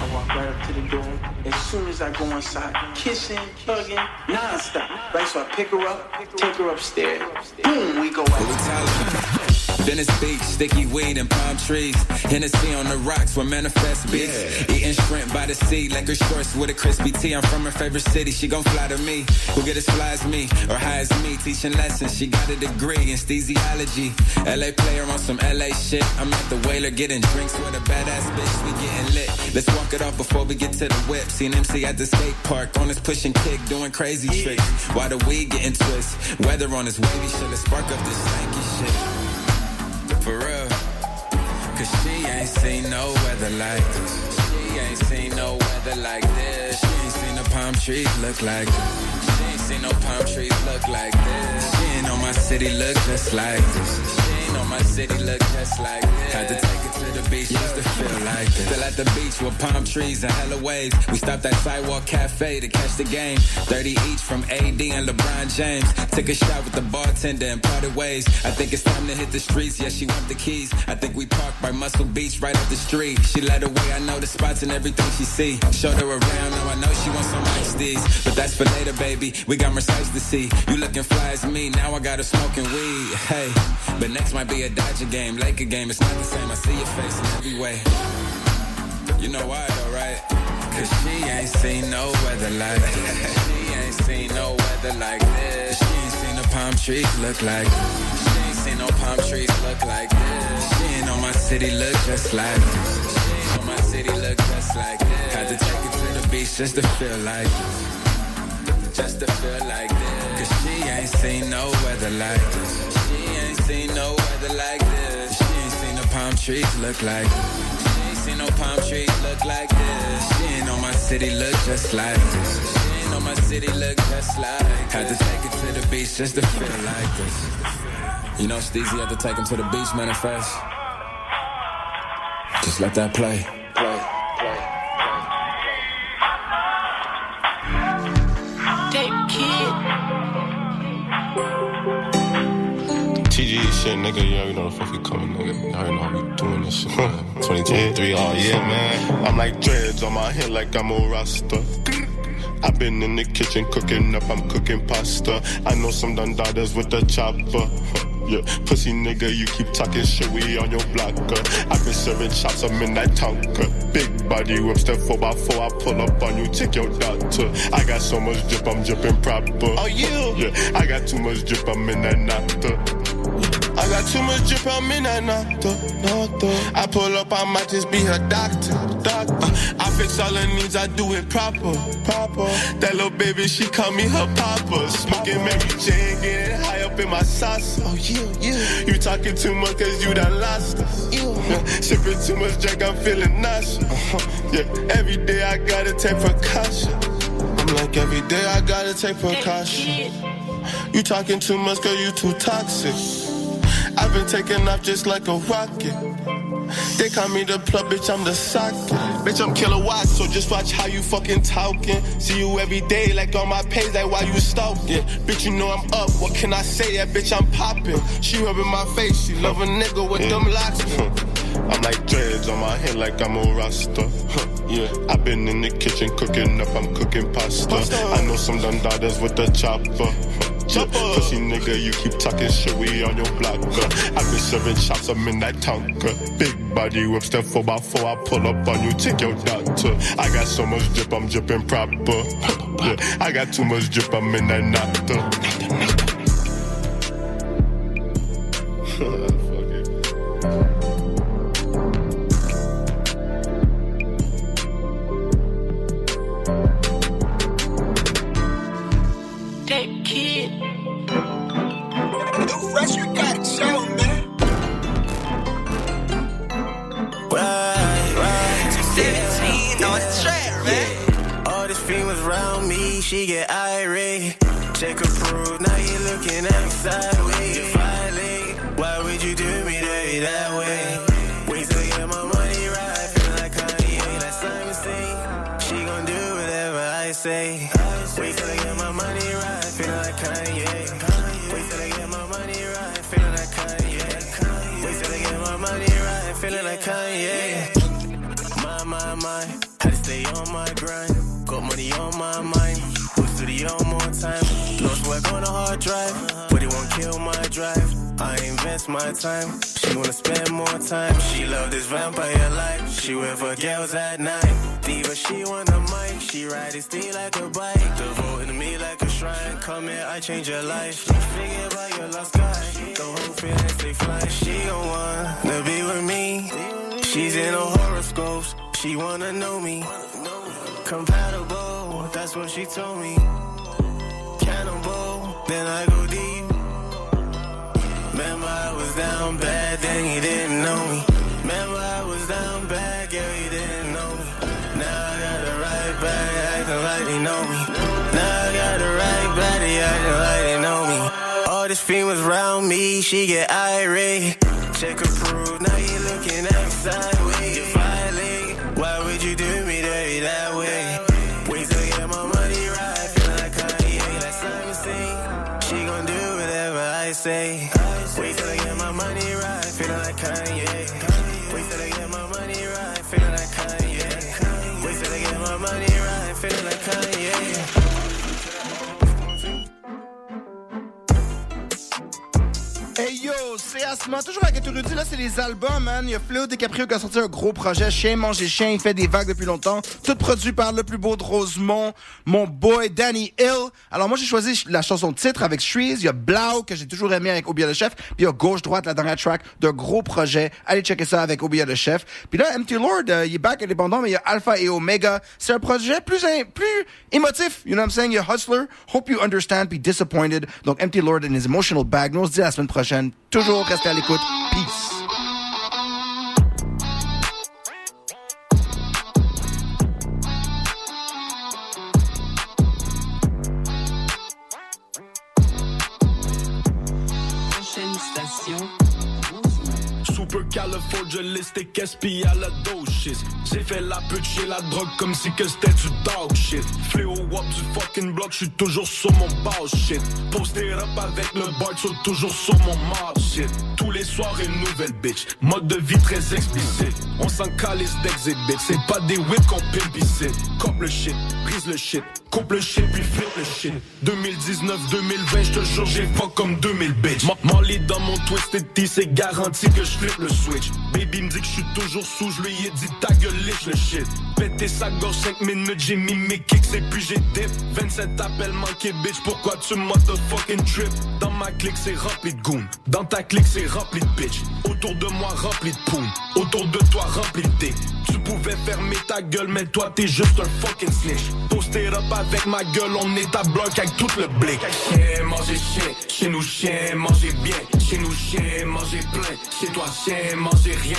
S25: I walk right up to the door. As soon as I go inside, kissing, hugging, non-stop. Right, so I pick her up, take her upstairs. Boom, we go out.
S26: Venice Beach, sticky weed and palm trees. Hennessy on the rocks where manifest beats. Eating shrimp by the sea, like her shorts with a crispy tee. I'm from her favorite city, she gon' fly to me. Who get as fly as me, or high as me, teaching lessons. She got a degree in anesthesiology. LA player on some LA shit. I'm at the whaler getting drinks with a badass bitch. We getting lit. Let's walk it off before we get to the whip. Seen MC at the skate park on his push and kick, doing crazy tricks. Why the weed getting twist? Weather on his wavy shit. Let's spark up this stanky shit. For real. Cause she ain't seen no weather like this. She ain't seen no weather like this. She ain't seen the palm trees look like this. She ain't seen no palm trees look like this. She ain't know my city look just like this. My city look just like. Had to take it to the beach just to feel like this. Still at the beach with palm trees and hella waves. We stopped at Sidewalk Cafe to catch the game. 30 each from AD and LeBron James. Took a shot with the bartender and parted ways. I think it's time to hit the streets. Yeah, she want the keys. I think we parked by Muscle Beach right up the street. She led the way. I know the spots and everything she see. Showed her around. Now I know she wants some ice these. But that's for later, baby. We got sights to see. You looking fly as me. Now I got her smoking weed. Hey, but next might be a Dodger game, Laker game. It's not the same. I see your face in every way. You know why though, right? Cause she ain't seen no weather like this. She ain't seen no weather like this. She ain't seen the palm trees look like this. She ain't seen no palm trees look like this. She ain't know my city look just like this. She ain't know my city look just like this. Had to take it to the beach just to feel like this. Just to feel like this. Cause she ain't seen no weather like this. She ain't seen no weather like this. She ain't seen the palm trees look like this. She ain't seen no palm trees look like this. She ain't know my city look just like this. She ain't know my city look just like this. Had to take it to the beach just to feel like this. You know, Steezy had to take him to the beach, manifest. Just let that play.
S27: TG shit, nigga. You already know the fuck we coming, nigga. You already know how we doing this shit, man. 2023, oh yeah, man. I'm like dreads on my head like I'm a rasta. I've been in the kitchen cooking up, I'm cooking pasta. I know some dadas with the chopper. Yeah, pussy nigga, you keep talking shit, we on your blocker. I've been serving shots, I'm in that tonka. Big body whip, step 4x4, I pull up on you, take your doctor. I got so much drip, I'm dripping proper. Oh, you? Yeah, I got too much drip, I'm in that nata. I got too much drip, I'm in that nata. nata. I pull up, I might just be her doctor. doctor. Uh, I fix all her needs, I do it proper. proper. That little baby, she call me her papa. Smoking Mary Jane, getting high up in my sauce. Oh, yeah, you. You talking too much cause you done lost us. Yeah, sipping too much drink, I'm feeling nauseous. Uh-huh. Yeah, every day I gotta take precaution. I'm like, every day I gotta take precaution. You talking too much, girl, you too toxic. I've been taking off just like a rocket. They call me the plug, bitch, I'm the socket. Bitch, I'm killer watch, so just watch how you fucking talking. See you every day, like on my page, like why you stalking. Bitch, you know I'm up, what can I say? That bitch, I'm popping. She rubbing my face, she love a nigga with them mm. locks. I'm like dreads on my head, like I'm a rasta. Yeah, I've been in the kitchen cooking up, I'm cooking pasta. I know some dadas with the chopper. Yeah, pussy nigga, you keep talking shit, we on your block. uh. I've been serving shots, I'm in that. Big body whip, step 4x4, I pull up on you, take your doctor. I got so much drip, I'm dripping proper. Yeah, I got too much drip, I'm in that nata.
S28: she get irate. Check approved, now you looking at me sideways. You violate. Why would you do me dirty that way? Time. Lost work on a hard drive, but it won't kill my drive. I invest my time. She wanna spend more time. She love this vampire life. She with her girls at night. Diva, she want a mic. She ride this thing like a bike. Devoting to me like a shrine. Come here, I change your life. Forget about your lost guy. The whole feeling stay fly. She don't wanna be with me. She's in her horoscopes. She wanna know me. Compatible, that's what she told me. Then I go deep. Remember I was down bad, then he didn't know me. Remember I was down bad, girl, he didn't know me. Now I got the right back, acting like they know me. Now I got the right body, acting like they know me. All this females around me, she get irate. Check proof, now you looking at
S1: c'est Asma, toujours avec Rudy, là c'est les albums, man. Il y a Fléau DiCaprio qui a sorti un gros projet, Chien manger chien, il fait des vagues depuis longtemps. Tout produit par le plus beau de Rosemont, mon boy Danny Hill. Alors moi j'ai choisi la chanson titre avec Shreeze, il y a Blau que j'ai toujours aimé avec Obia le Chef, puis il y a Gauche-Droite, la dernière track d'un gros projet. Allez checker ça avec Obia le Chef. Puis là, MT Lord, euh, il est back indépendant, mais il y a Alpha et Omega. C'est un projet plus, plus émotif, you know what I'm saying? Il y a Hustler, Hope You Understand, puis Disappointed. Donc MT Lord and his emotional bag. Nous on se dit à la semaine prochaine. Toujours restez à l'écoute. Peace.
S29: Super califragilistic SP à la dose J'ai fait la pute chez la drogue comme si que c'était du dog shit. Fléau wop du fucking block, j'suis toujours sur mon boss shit. Posté up avec le bar, j'suis toujours sur mon mob shit. Tous les soirs une nouvelle bitch. Mode de vie très explicite. On s'en calisse d'exhibit. C'est pas des whips qu'on plébiscite. Coupe le shit, brise le shit. Coupe le shit puis flip le shit. 2019-2020, j'te jure, j'ai pas comme 2000 bitch. Molly dans mon twisted T, c'est garanti que je le switch. Baby me dit que je suis toujours sous, je lui ai dit ta gueule liche le shit. Pété sa gorge 5 minutes, j'ai mis mes kicks et puis j'ai dip. 27 appels manqués, bitch, pourquoi tu motherfucking trip? Dans ma clique, c'est rempli de goon. Dans ta clique, c'est rempli de bitch. Autour de moi, rempli de poum. Autour de toi, rempli de dick. Tu pouvais fermer ta gueule, mais toi, t'es juste un fucking snitch. Posté up avec ma gueule, on est à bloc avec tout le blick. Chien, manger chien. Chez nous, chien, manger bien. Chez nous, chien, manger plein. Chez toi, chien, manger rien.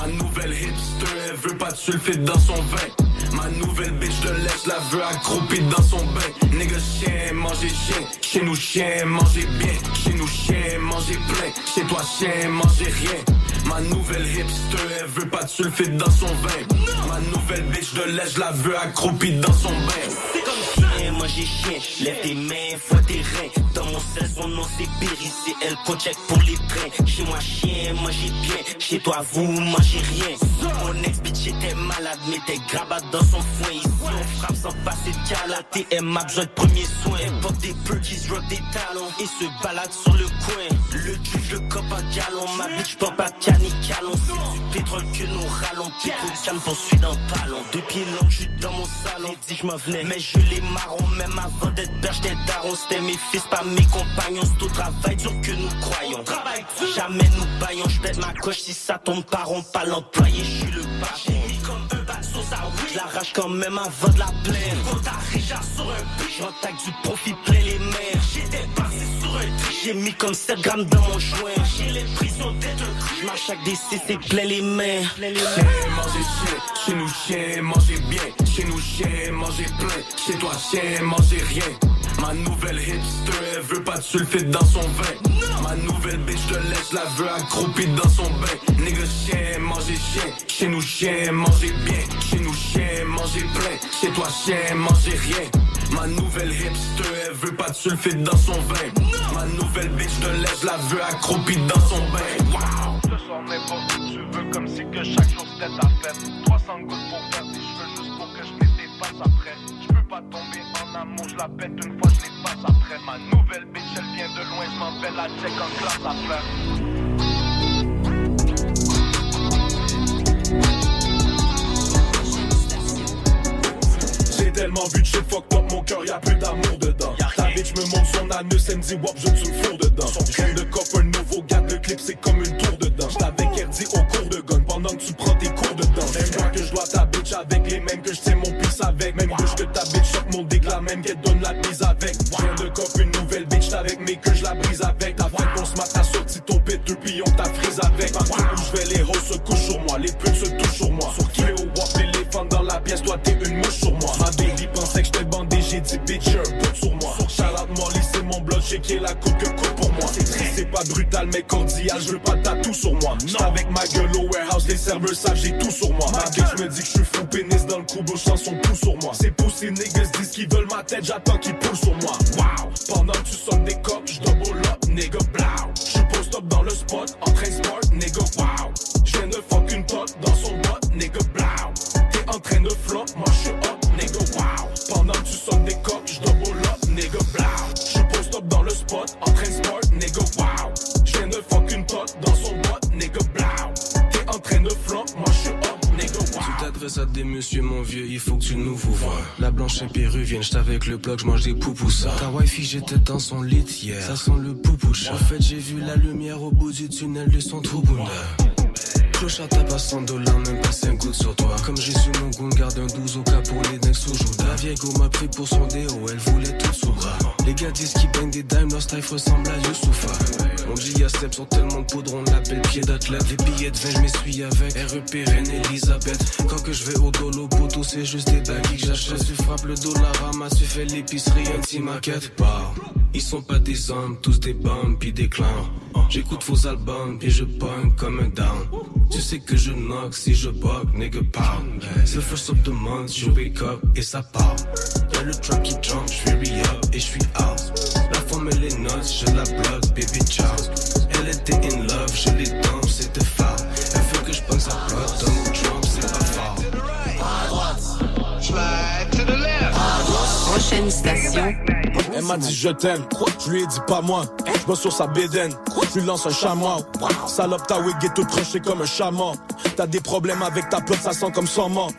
S29: Ma nouvelle hipster, elle veut pas de sulfite dans son vin. Ma nouvelle bitch de l'Est la veut accroupie dans son bain. Nigga, chien, manger chien. Chez nous, chien, manger bien. Chez nous, chien, manger plein. Chez toi, chien, manger rien. Ma nouvelle hipster, elle veut pas de sulfite dans son vin. Ma nouvelle bitch de je la veux accroupie dans son bain.
S30: C'est comme chien, manger chien. Lève tes mains, fois tes reins. Mon sel, son nom c'est Berry, c'est elle qu'on check pour les trains. Chez moi, chien, mangez bien. Chez toi, vous, mangez rien. Mon ex bitch était malade, mais t'es grabat dans son foin. Ici, on frappe sans passer de calaté. Elle m'a besoin de premier soin. Porte des perkies, rock des talons. Et se balade sur le coin. Le juge, le cop à galon. Ma bitch, pop à canicalon. C'est du pétrole que nous rallons. Pétro calme, poursuit dans le ballon. Depuis longtemps, j'suis dans mon salon. Dit je m'en venais, mais je les marron. Même avant d'être père, j'étais daron. C'était mes fils, pas mes compagnons. C'est au travail dur que nous croyons. Jamais nous baillons. J'pète ma coche si ça tombe pas rond. Pas l'employé, j'suis le patron. comme un bat sauce à oui. J'l'arrache quand même avant de la plaire. Quand t'arrives sur un j'entaque du profit plein les mers. J'étais passé sur un. J'ai mis comme 7 grammes dans mon joint. J'ai l'impression d'être un cru. J'marche avec des CC plein les mains. Les
S29: Chien, manger chien, chez nous chien, manger bien, chez nous chien, manger plein, chez toi chien, manger rien. Ma nouvelle hipster, elle veut pas de sulfite dans son vin. Ma nouvelle bitch de l'Est la veut accroupie dans son bain. Nigga chien, manger chien, chez nous chien, manger bien, chez nous chien, manger plein, chez toi chien, manger rien. Ma nouvelle hipster, elle veut pas de sulfite dans son vin. Ma nouvelle bitch de l'Est la veut accroupie dans son bain. Wow!
S31: N'importe où tu veux, comme si que chaque jour c'était ta fête. 300 gouttes pour faire cheveux, juste pour que je après.
S32: Pas en amour, je la pète une fois, je les passe après. Ma nouvelle bitch, elle vient de loin, je m'en vais la check en classe à
S29: tellement vu de shit fucked up, mon cœur y'a plus d'amour dedans. Ta bitch me montre son anus, elle me dit wop, je te four dedans. J'viens de cop un nouveau gars, le clip c'est comme une tour dedans. J't'avais dit au cours de gun pendant que tu prends tes cours dedans. Même moi que je dois ta bitch avec les mêmes que je tiens mon pisse avec. Même bouche que ta bitch choque mon dick, la même qu'elle donne la bise avec. J'viens de cop une nouvelle bitch, avec mais que je la brise avec. Ta fait qu'on se mate, t'as sorti ton péteux, puis on t'a frise avec. Partout où je vais, les roses se couchent sur moi, les putes se touchent sur moi. Sur qui? Au wop, l'éléphant dans la pièce, toi t'es une mouche sur moi. Ma baby pensait que j'étais bandé, j'ai dit bitch, un bout sur moi. Charlotte Molly, c'est mon blood, j'ai qui est la coupe que coupe pour moi. C'est pas brutal, mais cordial, je veux pas tatou sur moi. J'suis avec ma gueule au warehouse, les serveurs savent, j'ai tout sur moi. Ma bitch me dit que je suis fou, pénis dans le cou, bouche sans son pouce sur moi. C'est ces niggas disent qu'ils veulent ma tête, j'attends qu'ils poussent sur moi. Wow, pendant que tu sonnes des coques, j'double up, nigga, blow. J'suis post up dans le spot, en train sport, nigga, wow. J'viens de fuck une tote dans son bot, nigga, blow. Train de flop, moi j'suis up, nigga, wow. Pendant que tu sonnes des coques, j'double up, nigga, blow. J'suis post up dans le spot, en train sport, nigga, wow. J'viens de fuck une tote dans son bot, nigga, blow. T'es en train de flop, moi j'suis up, nigga, wow.
S23: Tu t'adresses à des messieurs, mon vieux, il faut que tu nous vous vois. La blanche est péruvienne, j'étais avec le bloc, j'mange des poupoussas. Ta wifi, j'étais dans son lit hier. Ça sent le poupoucha. En fait, j'ai vu la lumière au bout du tunnel de son trou Clochard pas 100 dollars, même pas 5 gouttes sur toi. Comme j'ai su mon goût, garde un 12 au cas pour les necks sous joue. La vieille go m'a pris pour son déo, elle voulait tout sous bras. Les gars disent qu'ils baignent des dimes, leur style ressemble à Youssoufa. On dit y'a Step tellement de poudre, on l'appelle pied d'athlète. Les billets de vin, je m'essuie avec REP, Reine Elisabeth. Quand que je vais au dolo, poteau, c'est juste des baguilles que j'achète. Tu frappes le dollar, ramasse, tu fais l'épicerie, un petit maquette. Bah, ils sont pas des hommes, tous des bombes, puis des clowns. J'écoute vos albums, puis je punk comme un down. Tu sais que je knock si je bug, nigga pound. C'est le first of the month, je wake up et ça part. Y'a le truck qui jump, je suis re-up et je suis out. La femme elle est nuts, je la bloque, baby ciao. Elle était in love, je les dump, c'était fort. Elle veut que je pense sa blood, Donald Trump, c'est pas fort.
S33: Prochaine station.
S29: Elle m'a dit je t'aime, je lui ai dit pas moi. Sur sa bédaine, je lui lance un chamois. Salope, ta wig est toute crochée comme un chaman. T'as des problèmes avec ta plot, ça sent comme son mort.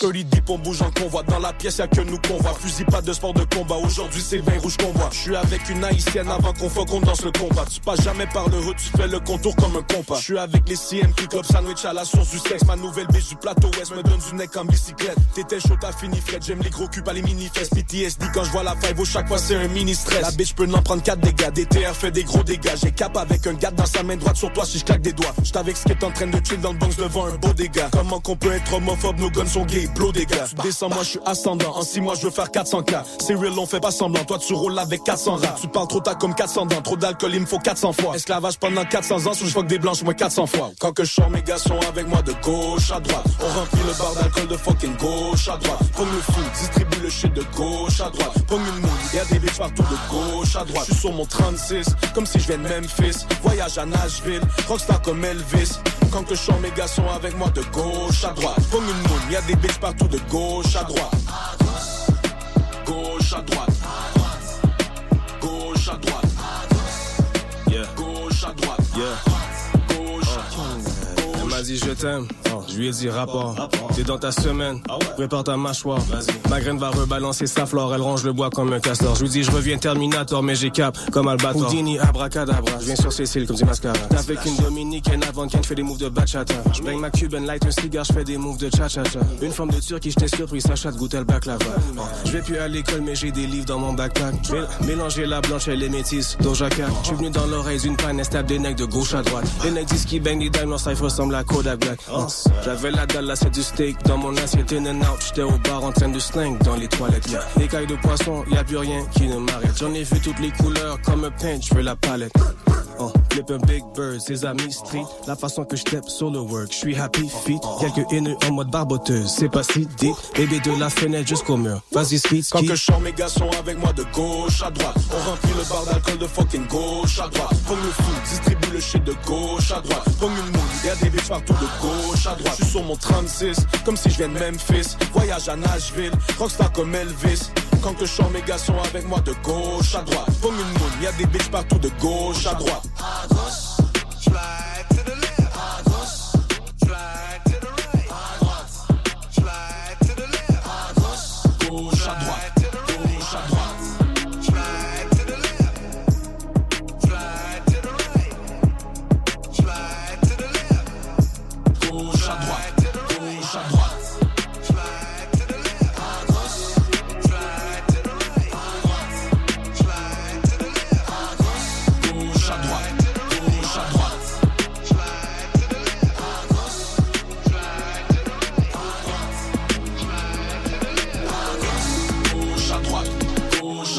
S29: Curly dip, on bouge en convoi. Dans la pièce, y'a que nous qu'on voit. Fusil, pas de sport de combat. Aujourd'hui, c'est vin rouge qu'on voit. Je suis avec une haïtienne avant qu'on faut qu'on danse le combat. Tu passes jamais par le haut, tu fais le contour comme un compas. Je suis avec les CM qui club sandwich à la source du sexe. Ma nouvelle biche du plateau ouest me donne du neck en bicyclette. T'étais chaud, t'as fini fret. J'aime les gros cubes, pas les mini-fesses. PTSD quand je vois la five, chaque fois c'est un mini-stress. La bitch peut n'en prendre 4 dégâts. DTR fait des gros dégâts. J'ai cap avec un gars dans sa main droite sur toi si je claque des doigts. J'suis avec ce qui est en train de chill dans le box devant un beau dégât. Comment qu'on peut être homophobe, nos guns sont gays, blow des gars. Tu descends, moi je suis ascendant. En 6 mois je veux faire 400 k. C'est real, on fait pas semblant. Toi tu roules avec 400 rats. Tu parles trop tard comme 400 dents. Trop d'alcool, il me faut 400 fois. Esclavage pendant 400 ans, sous je fuck des blanches, moi 400 fois. Quand que je sors, mes gars sont avec moi de gauche à droite. On remplit le bar d'alcool de fucking gauche à droite. Prends le fou, distribue le shit de gauche à droite. Prends une moule, y'a des bitches partout de gauche à droite. Je suis sur mon 36, comme si je viens de Memphis. Voyage à Nashville, rockstar comme Elvis. Quand que je sors, mes gars sont avec moi de gauche à droite. Prends une moule, y'a des bitches partout de gauche à droite. Gauche à droite.
S23: Dit je t'aime, je lui ai dit rapport. T'es dans ta semaine, prépare ta mâchoire. Ma graine va rebalancer sa flore, elle range le bois comme un castor. Je lui dis je reviens Terminator, mais j'ai cap comme Albator. Houdini, abracadabra, je viens sur Cécile comme du mascara. T'as avec une dominicaine avant qu'elle fait des moves de bachata. Je ma Cuban light, un cigare, je fais des moves de cha-cha-cha. Une forme de turc qui j'étais surpris, sa chatte goûter le baklava. Je vais plus à l'école, mais j'ai des livres dans mon backpack. Je vais mélanger la blanche et les métis, Doja Cat. Je suis venu dans l'oreille d'une panne, tape des necks de gauche à droite. Les necks disent qu'ils baignent des dimes, leur ressemble à j'avais la dalle, là c'est du steak. Dans mon assiette, in and out. J'étais au bar en train de sling dans les toilettes. Yeah. Les cailles de poisson, y a plus rien qui ne m'arrête. J'en ai vu toutes les couleurs, comme un paint, je la palette.
S34: Oh, un Big Bird, ses amis street. La façon que je tape sur le work, je happy feet. Quelques haineux en mode barboteuse, c'est pas si deep. Bébé de la fenêtre jusqu'au mur, vas-y speed,
S29: Quand que je mes gars sont avec moi de gauche à droite. On remplit le bar d'alcool de fucking gauche à droite. Comme le fou, distribue le shit de gauche à droite. Comme une moule, y'a des bitches partout de gauche à droite. Je suis sur mon 36, comme si je viens de Memphis. Voyage à Nashville, rockstar comme Elvis. Quand que je chante, mes gars sont avec moi de gauche à droite. Comme une moune, y'a des bitches partout de gauche à droite.
S35: À to the left.
S29: À
S35: to the right.
S29: À droite,
S35: to the left.
S29: À gauche à droite.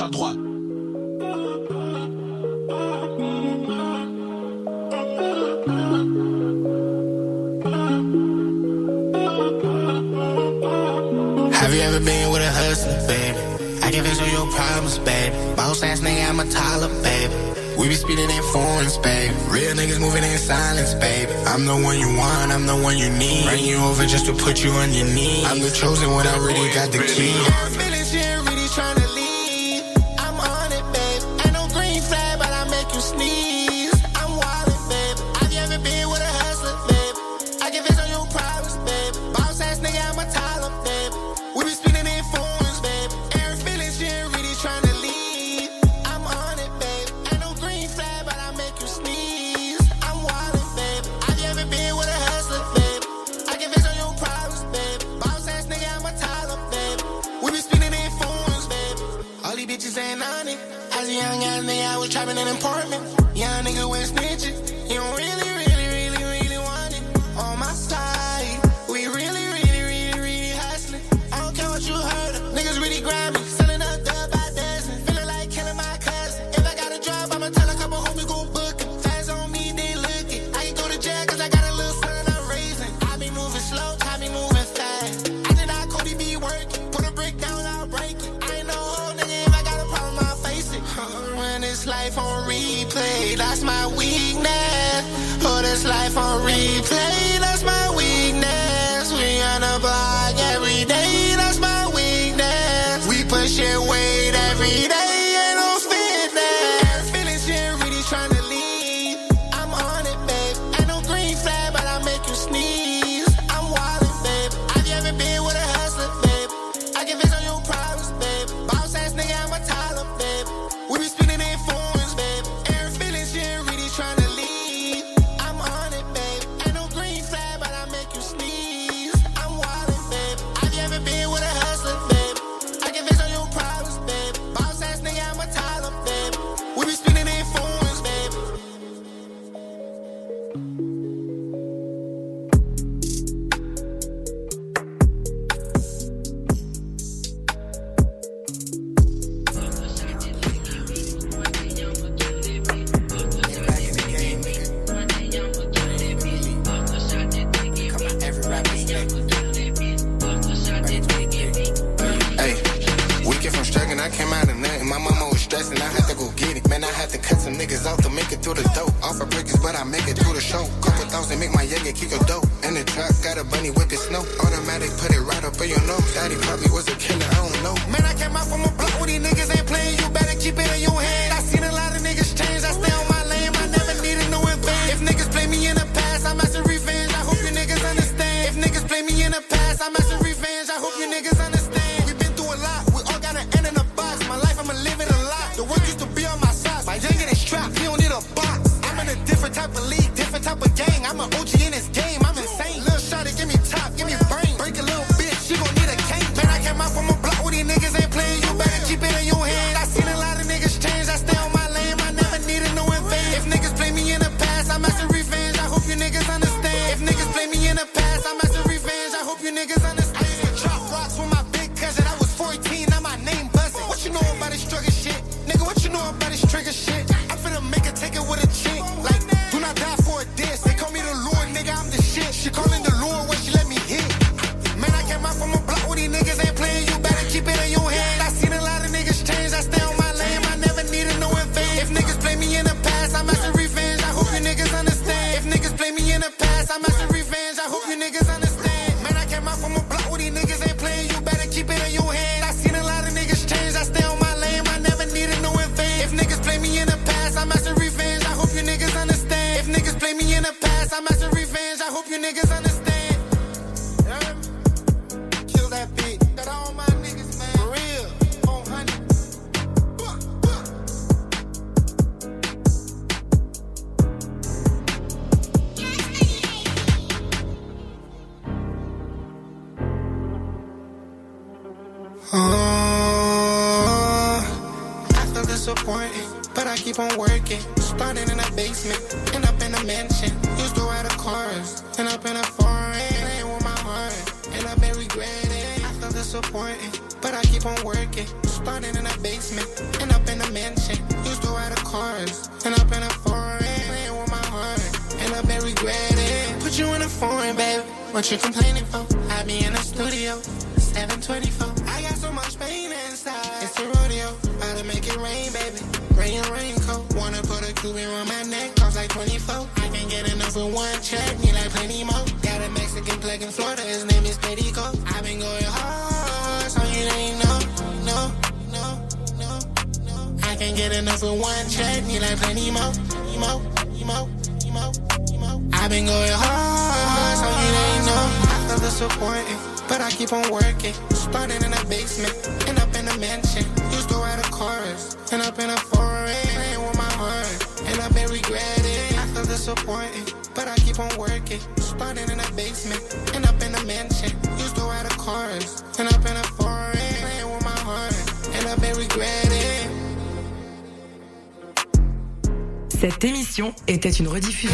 S36: Have you ever been with a hustler, baby? I can fix all your problems, baby. Boss ass nigga, I'm a toddler, baby. We be speeding in foreigns, baby. Real niggas moving in silence, baby. I'm the one you want, I'm the one you need. Bring you over just to put you on your knees. I'm the chosen one, I really got the key. Feeling she ain't really trying emo. i been going hard, so you ain't know. I feel disappointed, but I keep on working. Starting in a basement, end up in a mansion. Used to ride a chorus, end up in a foreign. Playing with my heart, and I've been regretting. I feel disappointed, but I keep on working. Starting in a basement, end up in a mansion. Used to ride a chorus, end up in a foreign. Playing with my heart, and I've been regretting.
S37: Cette émission était une rediffusion.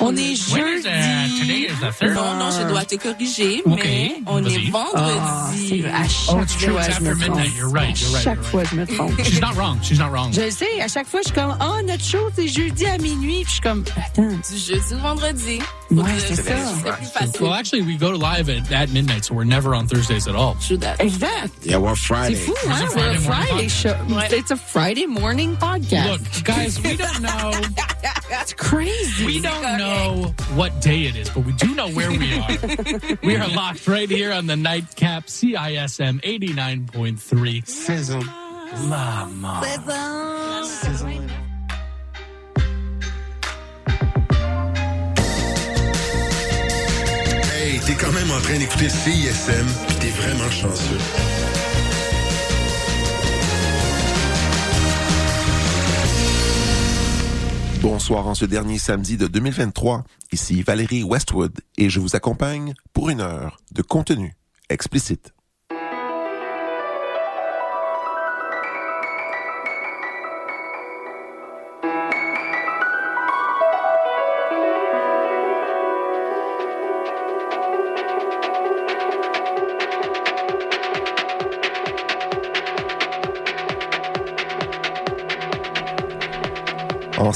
S38: On est jeudi.
S39: that? Today is the third.
S38: Non, non, je dois te corriger, mais on est
S39: Ah,
S38: vendredi.
S39: vrai, à chaque
S38: Oh,
S39: fois, je me trompe. À chaque fois, je me trompe.
S38: She's not wrong.
S39: She's not wrong. Je sais, à chaque fois, je suis comme, oh, notre show, c'est jeudi à minuit. Puis je suis comme, attends.
S38: Du jeudi au vendredi.
S39: Ouais, c'est ça.
S38: Facile.
S39: Well, actually, we go live at, at midnight, so we're never on Thursdays at all. Exact.
S2: Yeah, we're Friday.
S39: C'est fou, We're hein? a We're a Friday morning Friday show. podcast. It's a Friday morning podcast.
S38: Look, guys, we don't know.
S39: That's crazy.
S38: We don't know what day it is, but we do know where we are.
S39: We are locked right here on the nightcap CISM 89.3. Sizzle. Lama.
S40: Hey, t'es quand même en train d'écouter CISM, pis t'es vraiment chanceux.
S41: Bonsoir en ce dernier samedi de 2023. Ici Valérie Westwood et je vous accompagne pour une heure de contenu explicite.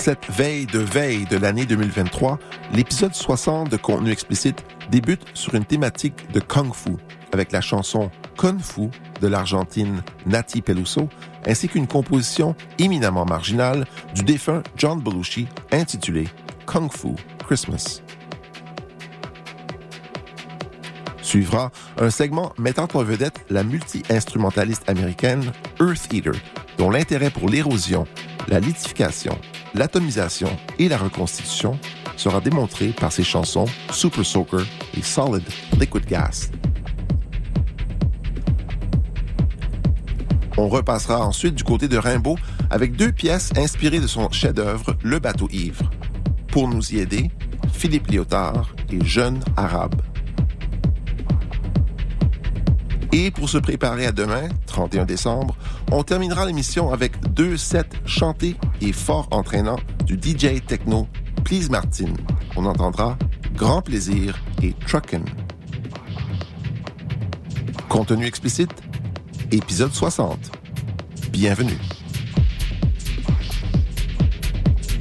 S41: Cette veille de veille de l'année 2023, l'épisode 60 de Contenu explicite débute sur une thématique de Kung Fu, avec la chanson Kung Fu de l'Argentine Nati Peluso, ainsi qu'une composition éminemment marginale du défunt John Belushi intitulée Kung Fu Christmas. Suivra un segment mettant en vedette la multi-instrumentaliste américaine Earth Eater, dont l'intérêt pour l'érosion, la lithification, l'atomisation et la reconstitution sera démontré par ses chansons Super Soaker et Solid Liquid Gas. On repassera ensuite du côté de Rimbaud avec deux pièces inspirées de son chef-d'œuvre Le bateau ivre. Pour nous y aider, Philippe Lyotard et Jeune Arabe. Et pour se préparer à demain, 31 décembre, on terminera l'émission avec deux sets chantés et fort entraînants du DJ techno Please Martin. On entendra Grand Plaisir et Truckin'. Contenu explicite, épisode 60. Bienvenue.